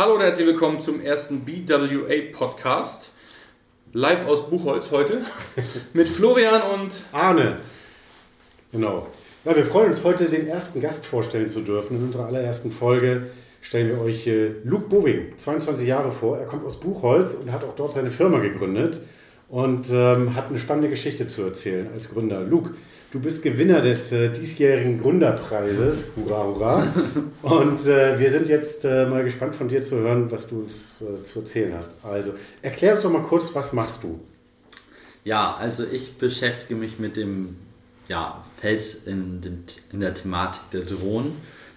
Hallo und herzlich willkommen zum ersten BWA Podcast. Live aus Buchholz heute mit Florian und Arne. Genau. Ja, wir freuen uns heute, den ersten Gast vorstellen zu dürfen. In unserer allerersten Folge stellen wir euch äh, Luke Boving, 22 Jahre vor. Er kommt aus Buchholz und hat auch dort seine Firma gegründet und ähm, hat eine spannende Geschichte zu erzählen als Gründer. Luke, du bist Gewinner des äh, diesjährigen Gründerpreises. Hurra, hurra. Und äh, wir sind jetzt äh, mal gespannt von dir zu hören, was du uns äh, zu erzählen hast. Also, erklär uns doch mal kurz, was machst du? Ja, also ich beschäftige mich mit dem ja, Feld in, dem, in der Thematik der Drohnen.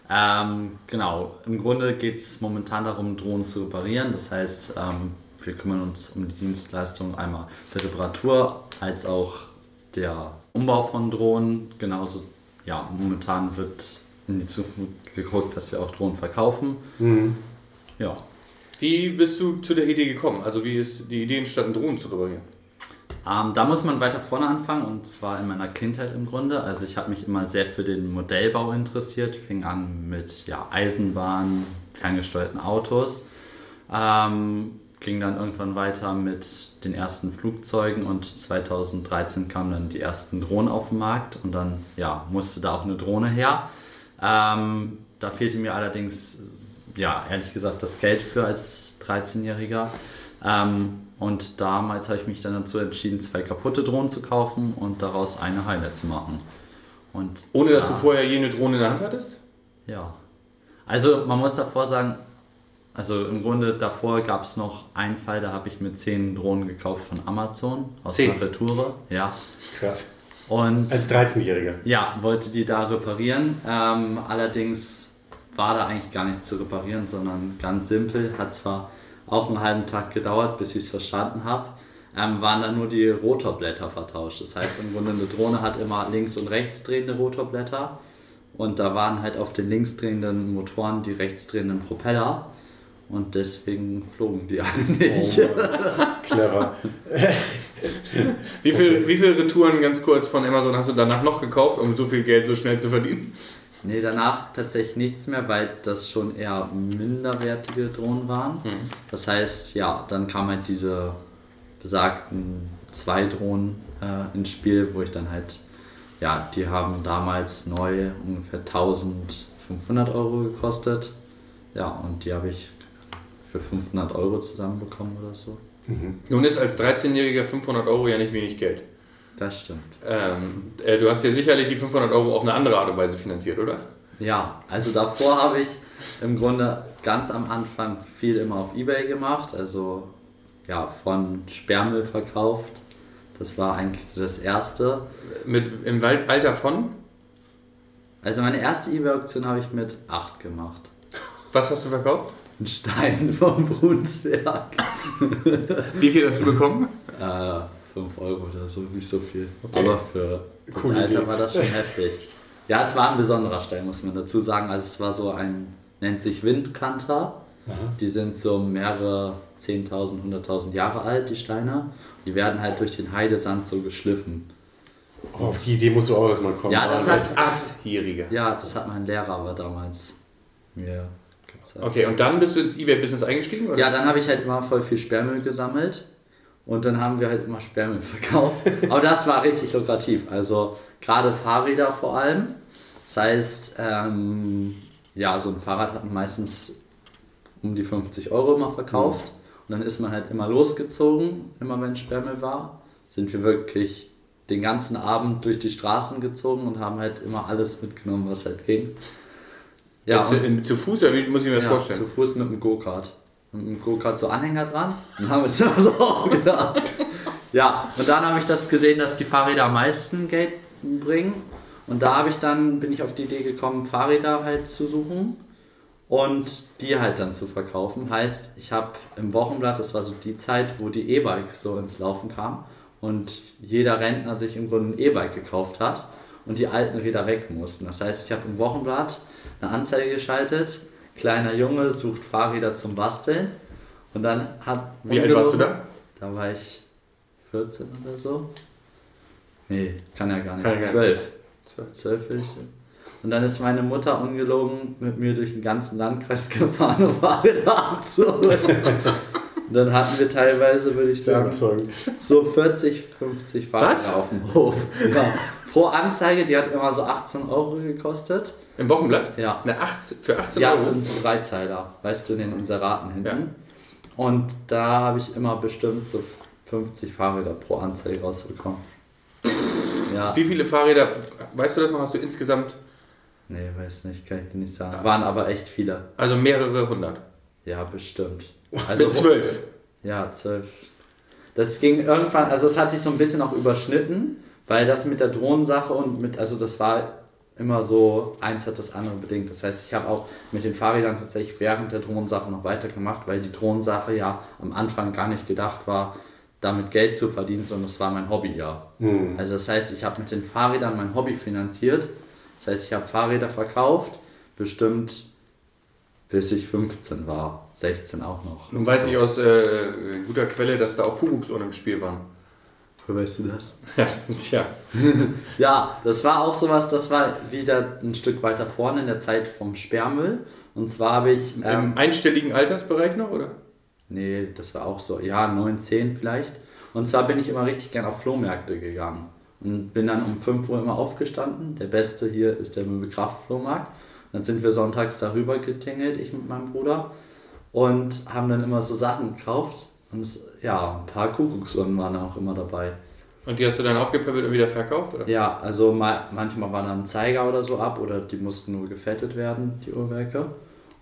Ähm, genau, im Grunde geht es momentan darum, Drohnen zu reparieren. Das heißt, ähm, wir kümmern uns um die Dienstleistung einmal der Reparatur als auch der Umbau von Drohnen. Genauso, ja, momentan wird in die Zukunft geguckt, dass wir auch Drohnen verkaufen. Mhm. Ja. wie bist du zu der Idee gekommen? Also wie ist die Idee entstanden, Drohnen zu reparieren? Ähm, da muss man weiter vorne anfangen und zwar in meiner Kindheit im Grunde. Also ich habe mich immer sehr für den Modellbau interessiert, fing an mit ja, Eisenbahn, ferngesteuerten Autos, ähm, ging dann irgendwann weiter mit den ersten Flugzeugen und 2013 kamen dann die ersten Drohnen auf den Markt und dann ja, musste da auch eine Drohne her. Ähm, da fehlte mir allerdings, ja, ehrlich gesagt, das Geld für als 13-Jähriger. Ähm, und damals habe ich mich dann dazu entschieden, zwei kaputte Drohnen zu kaufen und daraus eine heile zu machen. Und Ohne dass da- du vorher jene Drohne in der Hand hattest? Ja. Also man muss davor sagen, also im Grunde davor gab es noch einen Fall, da habe ich mir zehn Drohnen gekauft von Amazon aus Zehn? einer Retoure. Ja. Krass. Und Als 13-Jähriger. ja, wollte die da reparieren. Ähm, allerdings war da eigentlich gar nichts zu reparieren, sondern ganz simpel. Hat zwar auch einen halben Tag gedauert, bis ich es verstanden habe. Ähm, waren dann nur die Rotorblätter vertauscht. Das heißt, im Grunde eine Drohne hat immer links und rechts drehende Rotorblätter. Und da waren halt auf den links drehenden Motoren die rechts drehenden Propeller. Und deswegen flogen die alle nicht. Oh, clever. Wie viel, wie viele Retouren ganz kurz von Amazon hast du danach noch gekauft, um so viel Geld so schnell zu verdienen? Nee, danach tatsächlich nichts mehr, weil das schon eher minderwertige Drohnen waren. Das heißt, ja, dann kamen halt diese besagten zwei Drohnen äh, ins Spiel, wo ich dann halt, ja, die haben damals neu ungefähr 1500 Euro gekostet. Ja, und die habe ich für 500 Euro zusammenbekommen oder so. Nun ist als 13-Jähriger 500 Euro ja nicht wenig Geld. Das stimmt. Ähm, äh, du hast ja sicherlich die 500 Euro auf eine andere Art und Weise finanziert, oder? Ja, also davor habe ich im Grunde ganz am Anfang viel immer auf Ebay gemacht, also ja, von Sperrmüll verkauft. Das war eigentlich so das erste. Mit, Im Alter von? Also meine erste Ebay-Auktion habe ich mit 8 gemacht. Was hast du verkauft? Ein Stein vom Brunsberg. Wie viel hast du bekommen? Äh, 5 Euro oder so, nicht so viel. Okay. Aber für das Alter Idee. war das schon heftig. Ja, es war ein besonderer Stein, muss man dazu sagen. Also es war so ein, nennt sich Windkanter. Die sind so mehrere 10.000, 100.000 Jahre alt, die Steine. Die werden halt durch den Heidesand so geschliffen. Oh, auf die Idee musst du auch erstmal kommen. Ja, das hat- Als Achtjähriger. Ja, das hat mein Lehrer aber damals mir gezeigt. Okay, und dann bist du ins Ebay-Business eingestiegen? Oder? Ja, dann habe ich halt immer voll viel Sperrmüll gesammelt und dann haben wir halt immer Sperrmüll verkauft. Aber das war richtig lukrativ. Also gerade Fahrräder vor allem. Das heißt, ähm, ja, so ein Fahrrad hat man meistens um die 50 Euro immer verkauft. Und dann ist man halt immer losgezogen, immer wenn Sperrmüll war. Sind wir wirklich den ganzen Abend durch die Straßen gezogen und haben halt immer alles mitgenommen, was halt ging. Ja, Ja, zu, in, zu Fuß, oder wie muss ich mir das ja, vorstellen? zu Fuß mit dem Go-Kart. Mit dem Go-Kart so Anhänger dran und haben wir zu Hause auch gedacht. Ja, und dann habe ich das gesehen, dass die Fahrräder am meisten Geld bringen. Und da habe ich dann, bin ich auf die Idee gekommen, Fahrräder halt zu suchen und die halt dann zu verkaufen. Heißt, ich habe im Wochenblatt, das war so die Zeit, wo die E-Bikes so ins Laufen kamen und jeder Rentner sich im Grunde ein E-Bike gekauft hat und die alten Räder weg mussten. Das heißt, ich habe im Wochenblatt eine Anzeige geschaltet, kleiner Junge sucht Fahrräder zum Basteln und dann hat... Wie alt warst du da? Da war ich 14 oder so. Nee, kann ja gar nicht. Kann ja gar nicht. 12. Zwölf. 12 will ich sagen. Und dann ist meine Mutter ungelogen mit mir durch den ganzen Landkreis gefahren, um Fahrräder abzuholen. Und dann hatten wir teilweise, würde ich sagen, so 40, 50 Fahrräder auf dem Hof. Ja. Pro Anzeige, die hat immer so 18 Euro gekostet. Im Wochenblatt? Ja. Eine 18, für 18 Ja, Euro? es sind so Dreizeiler, weißt du, in den Inseraten hinten. Ja. Und da habe ich immer bestimmt so 50 Fahrräder pro Anzeige rausbekommen. Ja, Wie viele Fahrräder, weißt du das noch, hast du insgesamt? nee, weiß nicht, kann ich dir nicht sagen. Waren aber echt viele. Also mehrere hundert. Ja, bestimmt. Also, Mit zwölf. Ja, zwölf. Das ging irgendwann, also es hat sich so ein bisschen auch überschnitten, weil das mit der Drohnensache und mit, also das war immer so, eins hat das andere bedingt. Das heißt, ich habe auch mit den Fahrrädern tatsächlich während der Drohnensache noch weitergemacht, weil die Drohnensache ja am Anfang gar nicht gedacht war, damit Geld zu verdienen, sondern das war mein Hobby ja. Also das heißt, ich habe mit den Fahrrädern mein Hobby finanziert. Das heißt, ich habe Fahrräder verkauft, bestimmt bis ich 15 war, 16 auch noch. Nun weiß ich aus äh, guter Quelle, dass da auch Kuckucksuhren im Spiel waren. Woher weißt du das? Ja, tja. Ja, das war auch sowas, das war wieder ein Stück weiter vorne in der Zeit vom Sperrmüll. Und zwar habe ich. Ähm, Im einstelligen Altersbereich noch, oder? nee, das war auch so, ja, 9, 10 vielleicht. Und zwar bin ich immer richtig gern auf Flohmärkte gegangen. Und bin dann um 5 Uhr immer aufgestanden. Der beste hier ist der Möbelkraft-Flohmarkt. Dann sind wir sonntags darüber getingelt, ich mit meinem Bruder. Und haben dann immer so Sachen gekauft. Und es, ja, ein paar Kuckucksuhren waren auch immer dabei. Und die hast du dann aufgepäppelt und wieder verkauft, oder? Ja, also mal, manchmal war dann ein Zeiger oder so ab oder die mussten nur gefettet werden, die Uhrwerke.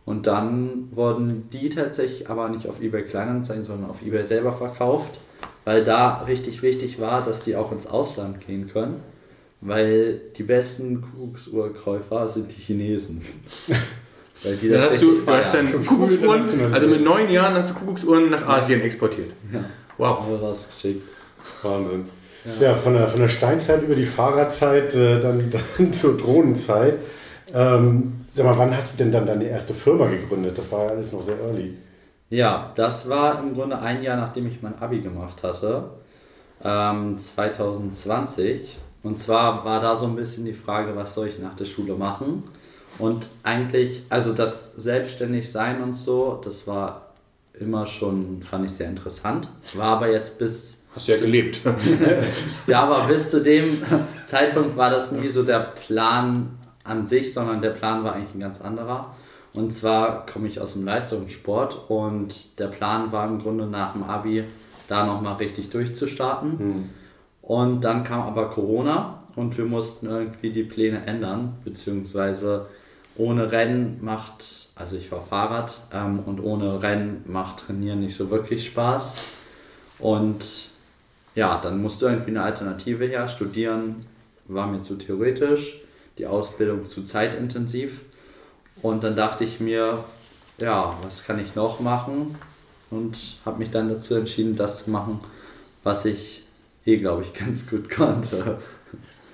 Und dann wurden die tatsächlich aber nicht auf eBay Kleinanzeigen, sondern auf eBay selber verkauft, weil da richtig wichtig war, dass die auch ins Ausland gehen können, weil die besten Kuckucksuhrkäufer sind die Chinesen. weil die Dann das hast du, du hast dann Kuckucksuhren, also mit neun Jahren hast du Kuckucksuhren nach Asien exportiert. ja, Wow. rausgeschickt. Wahnsinn. Ja, von, der, von der Steinzeit über die Fahrradzeit, äh, dann, dann zur Drohnenzeit. Ähm, sag mal, wann hast du denn dann deine erste Firma gegründet? Das war ja alles noch sehr early. Ja, das war im Grunde ein Jahr, nachdem ich mein Abi gemacht hatte, ähm, 2020. Und zwar war da so ein bisschen die Frage, was soll ich nach der Schule machen? Und eigentlich, also das Selbstständigsein und so, das war immer schon, fand ich sehr interessant. War aber jetzt bis Hast du ja gelebt. ja, aber bis zu dem Zeitpunkt war das nie so der Plan an sich, sondern der Plan war eigentlich ein ganz anderer. Und zwar komme ich aus dem Leistungssport und der Plan war im Grunde nach dem Abi da nochmal richtig durchzustarten. Und dann kam aber Corona und wir mussten irgendwie die Pläne ändern, beziehungsweise ohne Rennen macht, also ich war Fahrrad ähm, und ohne Rennen macht Trainieren nicht so wirklich Spaß. Und ja, dann musste irgendwie eine Alternative her. Studieren war mir zu theoretisch, die Ausbildung zu zeitintensiv. Und dann dachte ich mir, ja, was kann ich noch machen? Und habe mich dann dazu entschieden, das zu machen, was ich eh, glaube ich, ganz gut konnte.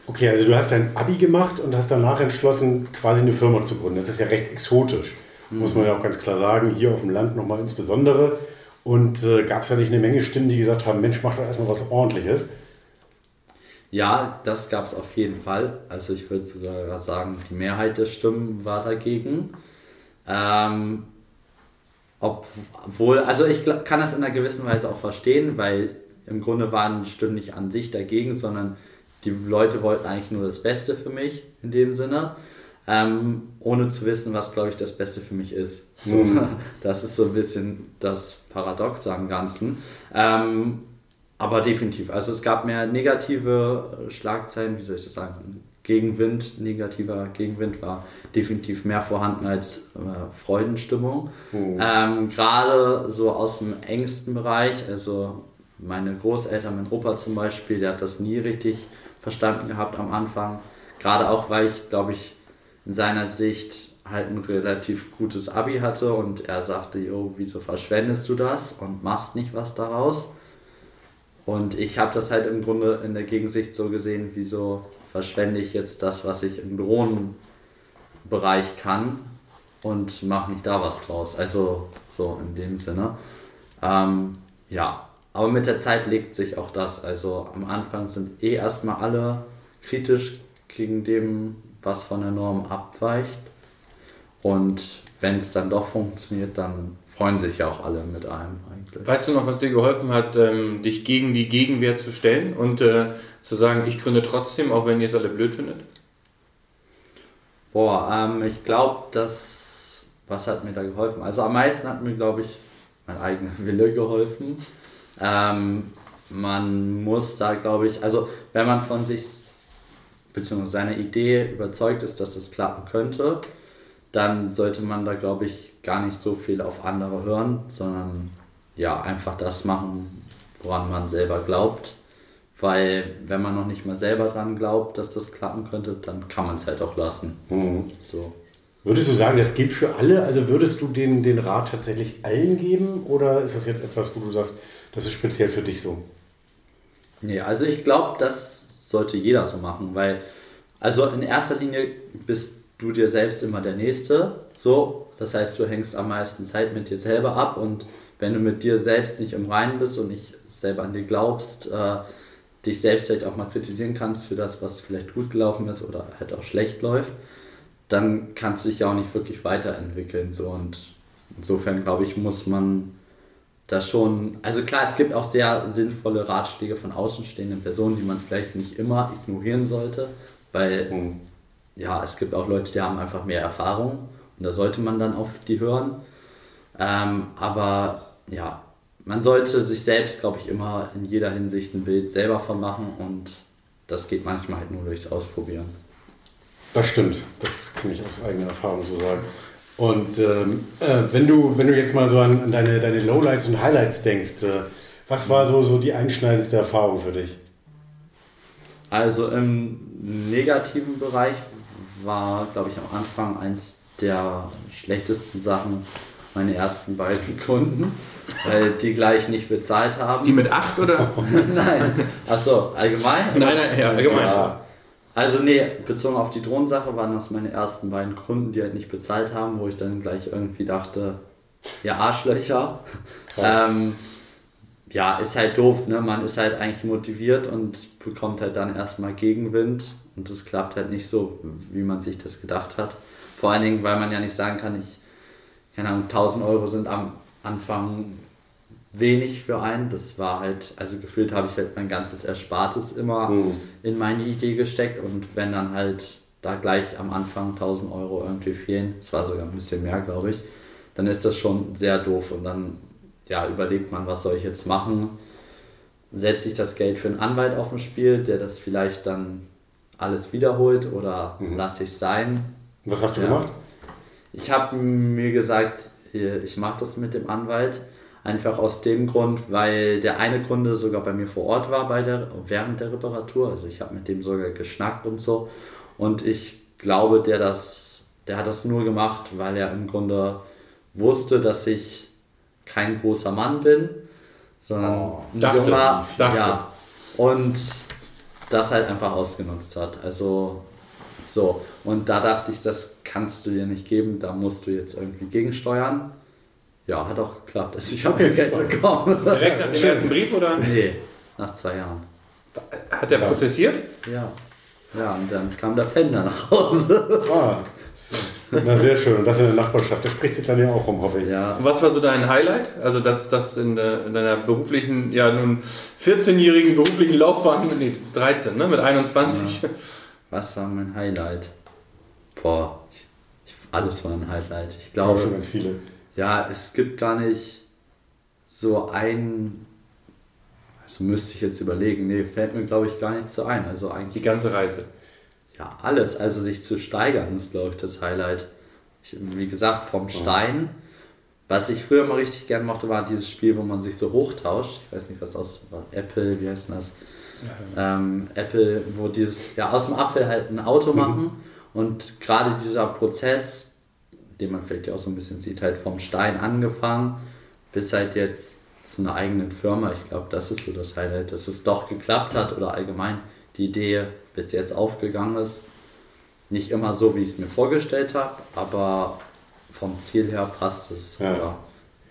Okay, also du hast dein Abi gemacht und hast danach entschlossen, quasi eine Firma zu gründen. Das ist ja recht exotisch, muss man ja auch ganz klar sagen. Hier auf dem Land nochmal insbesondere. Und äh, gab es ja nicht eine Menge Stimmen, die gesagt haben, Mensch, mach doch erstmal was Ordentliches. Ja, das gab es auf jeden Fall. Also ich würde sogar sagen, die Mehrheit der Stimmen war dagegen. Ähm, obwohl, also ich kann das in einer gewissen Weise auch verstehen, weil im Grunde waren die Stimmen nicht an sich dagegen, sondern die Leute wollten eigentlich nur das Beste für mich in dem Sinne, ähm, ohne zu wissen, was, glaube ich, das Beste für mich ist. So, Das ist so ein bisschen das Paradox am Ganzen. Ähm, aber definitiv, also es gab mehr negative Schlagzeilen, wie soll ich das sagen? Gegenwind, negativer Gegenwind war definitiv mehr vorhanden als äh, Freudenstimmung. Ähm, Gerade so aus dem engsten Bereich, also meine Großeltern, mein Opa zum Beispiel, der hat das nie richtig verstanden gehabt am Anfang. Gerade auch, weil ich, glaube ich, in seiner Sicht halt ein relativ gutes Abi hatte und er sagte, jo, wieso verschwendest du das und machst nicht was daraus? Und ich habe das halt im Grunde in der Gegensicht so gesehen, wieso verschwende ich jetzt das, was ich im Drohnenbereich kann und mache nicht da was draus. Also so in dem Sinne. Ähm, ja, aber mit der Zeit legt sich auch das. Also am Anfang sind eh erstmal alle kritisch gegen dem, was von der Norm abweicht. Und wenn es dann doch funktioniert, dann freuen sich ja auch alle mit einem eigentlich. Weißt du noch, was dir geholfen hat, ähm, dich gegen die Gegenwehr zu stellen und äh, zu sagen, ich gründe trotzdem, auch wenn ihr es alle blöd findet? Boah, ähm, ich glaube, das, was hat mir da geholfen? Also am meisten hat mir, glaube ich, mein eigener Wille geholfen. Ähm, man muss da, glaube ich, also wenn man von sich bzw. seiner Idee überzeugt ist, dass es klappen könnte, dann sollte man da, glaube ich, gar nicht so viel auf andere hören, sondern ja, einfach das machen, woran man selber glaubt. Weil wenn man noch nicht mal selber dran glaubt, dass das klappen könnte, dann kann man es halt auch lassen. Mhm. So. Würdest du sagen, das gilt für alle? Also würdest du den, den Rat tatsächlich allen geben? Oder ist das jetzt etwas, wo du sagst, das ist speziell für dich so? Nee, also ich glaube, das sollte jeder so machen, weil, also in erster Linie bist du dir selbst immer der Nächste. So, das heißt, du hängst am meisten Zeit mit dir selber ab und wenn du mit dir selbst nicht im Reinen bist und nicht selber an dir glaubst, äh, dich selbst halt auch mal kritisieren kannst für das, was vielleicht gut gelaufen ist oder halt auch schlecht läuft, dann kannst du dich ja auch nicht wirklich weiterentwickeln. So. Und insofern glaube ich, muss man da schon, also klar, es gibt auch sehr sinnvolle Ratschläge von außenstehenden Personen, die man vielleicht nicht immer ignorieren sollte, weil Mhm. ja, es gibt auch Leute, die haben einfach mehr Erfahrung und da sollte man dann auf die hören. Ähm, aber ja, man sollte sich selbst, glaube ich, immer in jeder Hinsicht ein Bild selber von machen und das geht manchmal halt nur durchs Ausprobieren. Das stimmt. Das kann ich aus eigener Erfahrung so sagen. Und ähm, äh, wenn, du, wenn du jetzt mal so an, an deine, deine Lowlights und Highlights denkst, äh, was war so, so die einschneidendste Erfahrung für dich? Also im negativen Bereich war, glaube ich, am Anfang eins der schlechtesten Sachen meine ersten beiden Kunden, weil die gleich nicht bezahlt haben. Die mit 8 oder? Nein. Achso, allgemein? nein, nein, ja, allgemein. Ja, Also nee, bezogen auf die Drohnensache waren das meine ersten beiden Kunden, die halt nicht bezahlt haben, wo ich dann gleich irgendwie dachte, ja Arschlöcher. Ähm, ja, ist halt doof, ne? Man ist halt eigentlich motiviert und bekommt halt dann erstmal Gegenwind und es klappt halt nicht so, wie man sich das gedacht hat. Vor allen Dingen, weil man ja nicht sagen kann, ich, keine Ahnung, 1000 Euro sind am Anfang wenig für einen. Das war halt, also gefühlt habe ich halt mein ganzes Erspartes immer Mhm. in meine Idee gesteckt und wenn dann halt da gleich am Anfang 1000 Euro irgendwie fehlen, es war sogar ein bisschen mehr, glaube ich, dann ist das schon sehr doof und dann ja, überlegt man, was soll ich jetzt machen? Setze ich das Geld für einen Anwalt auf dem Spiel, der das vielleicht dann alles wiederholt oder Mhm. lasse ich es sein? Was hast du Ja. gemacht? Ich habe mir gesagt, ich mache das mit dem Anwalt. Einfach aus dem Grund, weil der eine Kunde sogar bei mir vor Ort war bei der, während der Reparatur. Also ich habe mit dem sogar geschnackt und so. Und ich glaube, der, das, der hat das nur gemacht, weil er im Grunde wusste, dass ich kein großer Mann bin, sondern Oh, ein dachte, junger, dachte. ja. Und das halt einfach ausgenutzt hat. Also so, und da dachte ich, das kannst du dir nicht geben, da musst du jetzt irgendwie gegensteuern. Ja, hat auch geklappt. Also ich habe Okay. Geld bekommen. Direkt nach dem Schön. ersten Brief oder? nee, nach zwei Jahren. Hat der Ja. prozessiert? Ja. Ja, und dann kam der Fender nach Hause. Ah, na sehr schön. Und das in der Nachbarschaft. Der spricht sich dann ja auch um, hoffe ich. Ja, Und Was war so dein Highlight? Also das, das in, in deiner beruflichen, ja nun 14-jährigen beruflichen Laufbahn, nee, 13, ne? Mit 21. was war mein Highlight? Boah, ich, ich, alles war ein Highlight. Ich Ich glaube glaube, schon ganz viele. Ja, es gibt gar nicht so ein. Also müsste ich jetzt überlegen. Nee, fällt mir glaube ich gar nicht so ein. Also Die eigentlich ganze Reise. ja alles. Also sich zu steigern ist glaube ich das Highlight. Ich, wie gesagt, vom Stein. Was ich früher mal richtig gern mochte, war dieses Spiel, wo man sich so hochtauscht. Ich weiß nicht, was aus war. Apple, wie heißt denn das? Ähm, Apple, wo dieses, ja, aus dem Apfel halt ein Auto machen. Und gerade dieser Prozess, den man vielleicht ja auch so ein bisschen sieht, halt vom Stein angefangen bis halt jetzt zu einer eigenen Firma. Ich glaube, das ist so das Highlight, dass es doch geklappt hat oder allgemein die Idee bis jetzt aufgegangen ist. Nicht immer so, wie ich es mir vorgestellt habe, aber vom Ziel her passt es. Ja.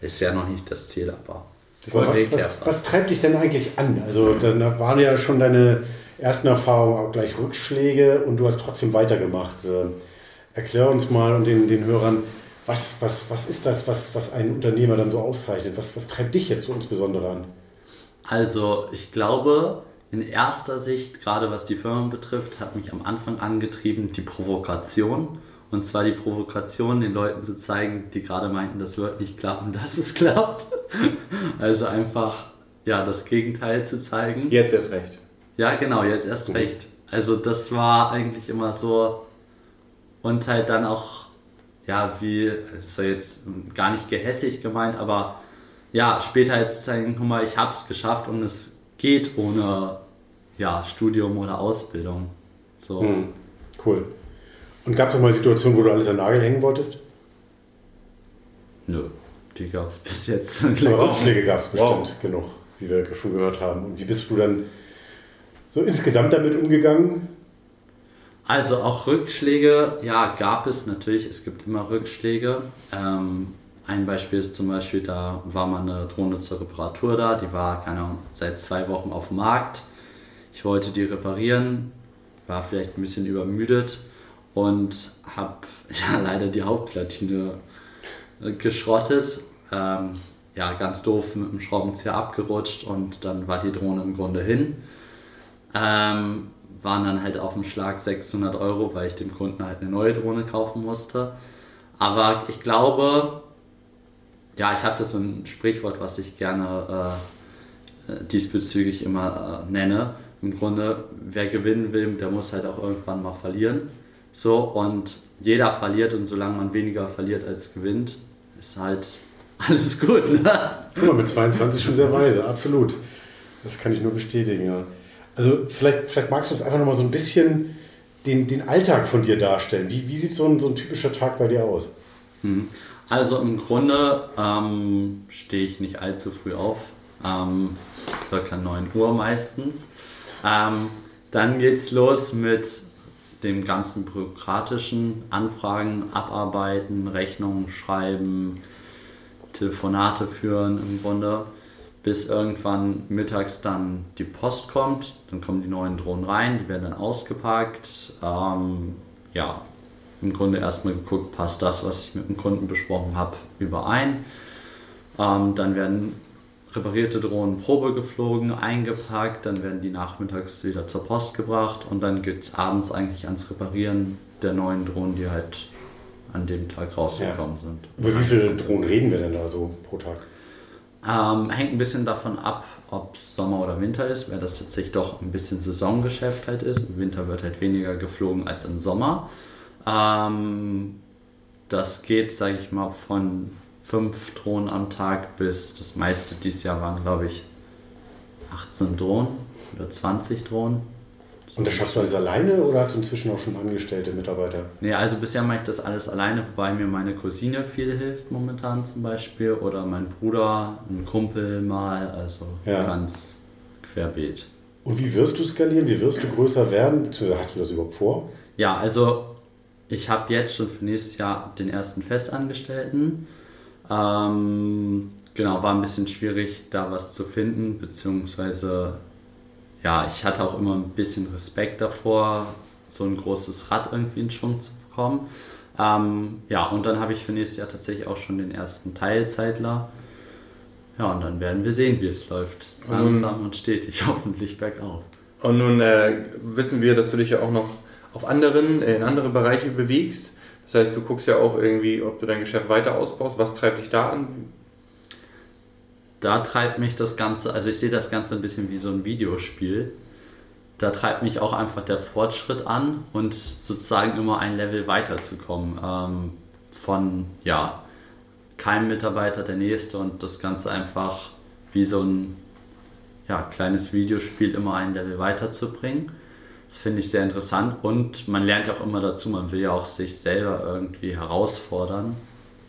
Ist ja noch nicht das Ziel, aber Was, was, was, treibt dich denn eigentlich an? Also da waren ja schon deine ersten Erfahrungen auch gleich Rückschläge und du hast trotzdem weitergemacht. Erklär uns mal und den, den Hörern, was, was, was ist das, was, was ein Unternehmer dann so auszeichnet? Was, was treibt dich jetzt so insbesondere an? Also ich glaube, in erster Sicht, gerade was die Firma betrifft, hat mich am Anfang angetrieben die Provokation. Und zwar die Provokation, den Leuten zu zeigen, die gerade meinten, das wird nicht klappen, dass es klappt. Also einfach ja, das Gegenteil zu zeigen. Jetzt erst recht. Ja, genau, jetzt erst mhm. recht. Also das war eigentlich immer so. Und halt dann auch, ja, wie, es ist ja jetzt gar nicht gehässig gemeint, aber ja, später halt zu zeigen, guck mal, ich hab's geschafft und es geht ohne ja, Studium oder Ausbildung. So. Mhm. Cool. Und gab es auch mal Situationen, wo du alles an Nagel hängen wolltest? Nö, die gab es bis jetzt. Aber Rückschläge gab es bestimmt wow. genug, wie wir schon gehört haben. Und wie bist du dann so insgesamt damit umgegangen? Also auch Rückschläge, ja, gab es natürlich. Es gibt immer Rückschläge. Ähm, ein Beispiel ist zum Beispiel, da war mal eine Drohne zur Reparatur da, die war, keine Ahnung, seit zwei Wochen auf dem Markt. Ich wollte die reparieren, war vielleicht ein bisschen übermüdet und habe ja leider die Hauptplatine äh, geschrottet. Ähm, ja, ganz doof mit dem Schraubenzieher abgerutscht und dann war die Drohne im Grunde hin. Ähm, waren dann halt auf dem Schlag 600 Euro, weil ich dem Kunden halt eine neue Drohne kaufen musste. Aber ich glaube, ja, ich habe das so ein Sprichwort, was ich gerne äh, äh diesbezüglich immer äh, nenne. Im Grunde, wer gewinnen will, der muss halt auch irgendwann mal verlieren. So, und jeder verliert und solange man weniger verliert als gewinnt, ist halt alles gut. Ne? Guck mal, mit 22 schon sehr weise, absolut. Das kann ich nur bestätigen, ja. Also vielleicht, vielleicht magst du uns einfach nochmal so ein bisschen den, den Alltag von dir darstellen. Wie, wie sieht so ein, so ein typischer Tag bei dir aus? Hm. Also im Grunde ähm, stehe ich nicht allzu früh auf, ähm, circa 9 Uhr meistens. Ähm, dann es los mit dem ganzen bürokratischen Anfragen abarbeiten, Rechnungen schreiben, Telefonate führen im Grunde, bis irgendwann mittags dann die Post kommt, dann kommen die neuen Drohnen rein, die werden dann ausgepackt. Ähm, ja, im Grunde erstmal geguckt, passt das, was ich mit dem Kunden besprochen habe, überein. Ähm, dann werden reparierte Drohnen Probe geflogen, eingepackt, dann werden die nachmittags wieder zur Post gebracht und dann geht es abends eigentlich ans Reparieren der neuen Drohnen, die halt an dem Tag rausgekommen ja. sind. Über wie viele Drohnen reden wir denn da so pro Tag? Ähm, hängt ein bisschen davon ab, ob Sommer oder Winter ist, weil das tatsächlich doch ein bisschen Saisongeschäft halt ist. Im Winter wird halt weniger geflogen als im Sommer. Ähm, das geht, sage ich mal, von fünf Drohnen am Tag bis das meiste dieses Jahr waren, glaube ich, 18 Drohnen oder 20 Drohnen. Und das schaffst du alles alleine oder hast du inzwischen auch schon angestellte Mitarbeiter? Nee, also bisher mache ich das alles alleine, wobei mir meine Cousine viel hilft momentan zum Beispiel oder mein Bruder, ein Kumpel mal, also ja. ganz querbeet. Und wie wirst du skalieren? Wie wirst du größer werden? Hast du das überhaupt vor? Ja, also ich habe jetzt schon für nächstes Jahr den ersten Festangestellten ähm, genau, war ein bisschen schwierig, da was zu finden, beziehungsweise ja, ich hatte auch immer ein bisschen Respekt davor, so ein großes Rad irgendwie in Schwung zu bekommen. Ähm, ja, und dann habe ich für nächstes Jahr tatsächlich auch schon den ersten Teilzeitler. Ja, und dann werden wir sehen, wie es läuft. Langsam und stetig, hoffentlich bergauf. Und nun äh, wissen wir, dass du dich ja auch noch auf anderen, äh, in andere Bereiche bewegst. Das heißt, du guckst ja auch irgendwie, ob du dein Geschäft weiter ausbaust. Was treibt dich da an? Da treibt mich das Ganze, also ich sehe das Ganze ein bisschen wie so ein Videospiel. Da treibt mich auch einfach der Fortschritt an und sozusagen immer ein Level weiterzukommen. Ähm, von, ja, kein Mitarbeiter der nächste und das Ganze einfach wie so ein ja, kleines Videospiel immer ein Level weiterzubringen. Das finde ich sehr interessant und man lernt auch immer dazu, man will ja auch sich selber irgendwie herausfordern.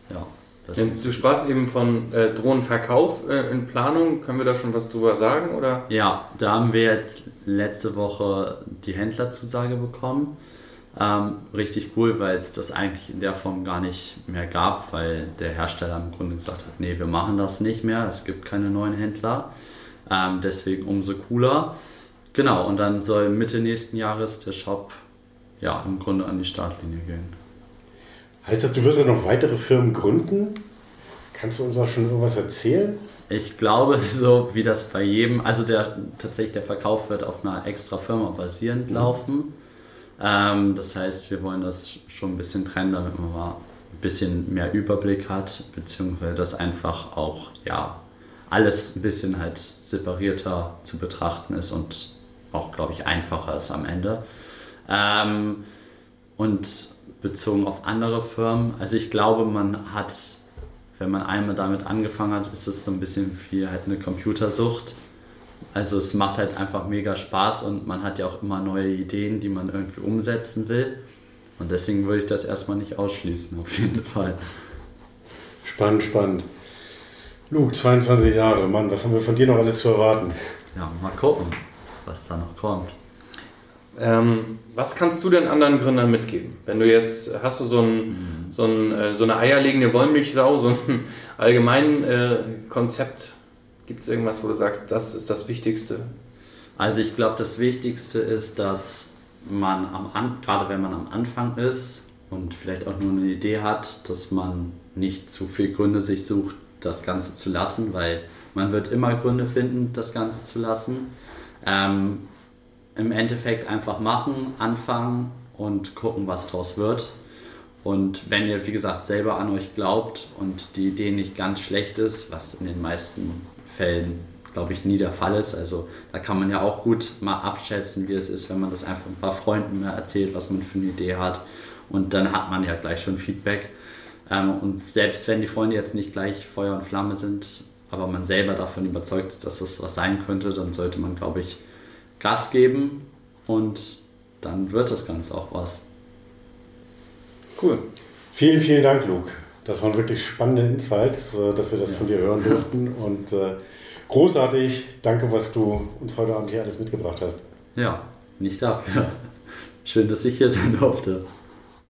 Ja. Du sprachst eben von äh, Drohnenverkauf äh, in Planung. Können wir da schon was drüber sagen? Oder? Ja, da haben wir jetzt letzte Woche die Händlerzusage bekommen. Ähm, richtig cool, weil es das eigentlich in der Form gar nicht mehr gab, weil der Hersteller im Grunde gesagt hat, nee, wir machen das nicht mehr, es gibt keine neuen Händler. Ähm, deswegen umso cooler. Genau, und dann soll Mitte nächsten Jahres der Shop ja im Grunde an die Startlinie gehen. Heißt das, du wirst ja noch weitere Firmen gründen? Kannst du uns auch schon irgendwas erzählen? Ich glaube, so wie das bei jedem, also der tatsächlich der Verkauf wird auf einer extra Firma basierend mhm. laufen. Ähm, das heißt, wir wollen das schon ein bisschen trennen, damit man mal ein bisschen mehr Überblick hat, beziehungsweise das einfach auch, ja, alles ein bisschen halt separierter zu betrachten ist und auch, glaube ich, einfacher ist am Ende. Ähm, und bezogen auf andere Firmen, also ich glaube, man hat, wenn man einmal damit angefangen hat, ist es so ein bisschen wie halt eine Computersucht. Also es macht halt einfach mega Spaß und man hat ja auch immer neue Ideen, die man irgendwie umsetzen will. Und deswegen würde ich das erstmal nicht ausschließen, auf jeden Fall. Spannend, spannend. Luke, 22 Jahre, Mann, was haben wir von dir noch alles zu erwarten? Ja, mal gucken, was da noch kommt. Ähm, was kannst du den anderen Gründern mitgeben? Wenn du jetzt, hast du so, ein, mhm. so, ein, äh, so eine eierlegende Wollmilchsau, so ein allgemein äh, Konzept Gibt es irgendwas, wo du sagst, das ist das Wichtigste? Also ich glaube, das Wichtigste ist, dass man am An gerade wenn man am Anfang ist und vielleicht auch nur eine Idee hat, dass man nicht zu viel Gründe sich sucht, das Ganze zu lassen, weil man wird immer Gründe finden, das Ganze zu lassen. Ähm, Im Endeffekt einfach machen, anfangen und gucken, was draus wird. Und wenn ihr, wie gesagt, selber an euch glaubt und die Idee nicht ganz schlecht ist, was in den meisten Fällen, glaube ich, nie der Fall ist. Also da kann man ja auch gut mal abschätzen, wie es ist, wenn man das einfach ein paar Freunden mehr erzählt, was man für eine Idee hat. Und dann hat man ja gleich schon Feedback. Ähm, und selbst wenn die Freunde jetzt nicht gleich Feuer und Flamme sind, aber man selber davon überzeugt ist, dass das was sein könnte, dann sollte man, glaube ich, Gas geben und dann wird das Ganze auch was. Cool. Vielen, vielen Dank, Luke. Das waren wirklich spannende Insights, äh, dass wir das ja. von dir hören durften. Und äh, großartig. Danke, was du uns heute Abend hier alles mitgebracht hast. Ja, nicht dafür. Schön, dass ich hier sein durfte.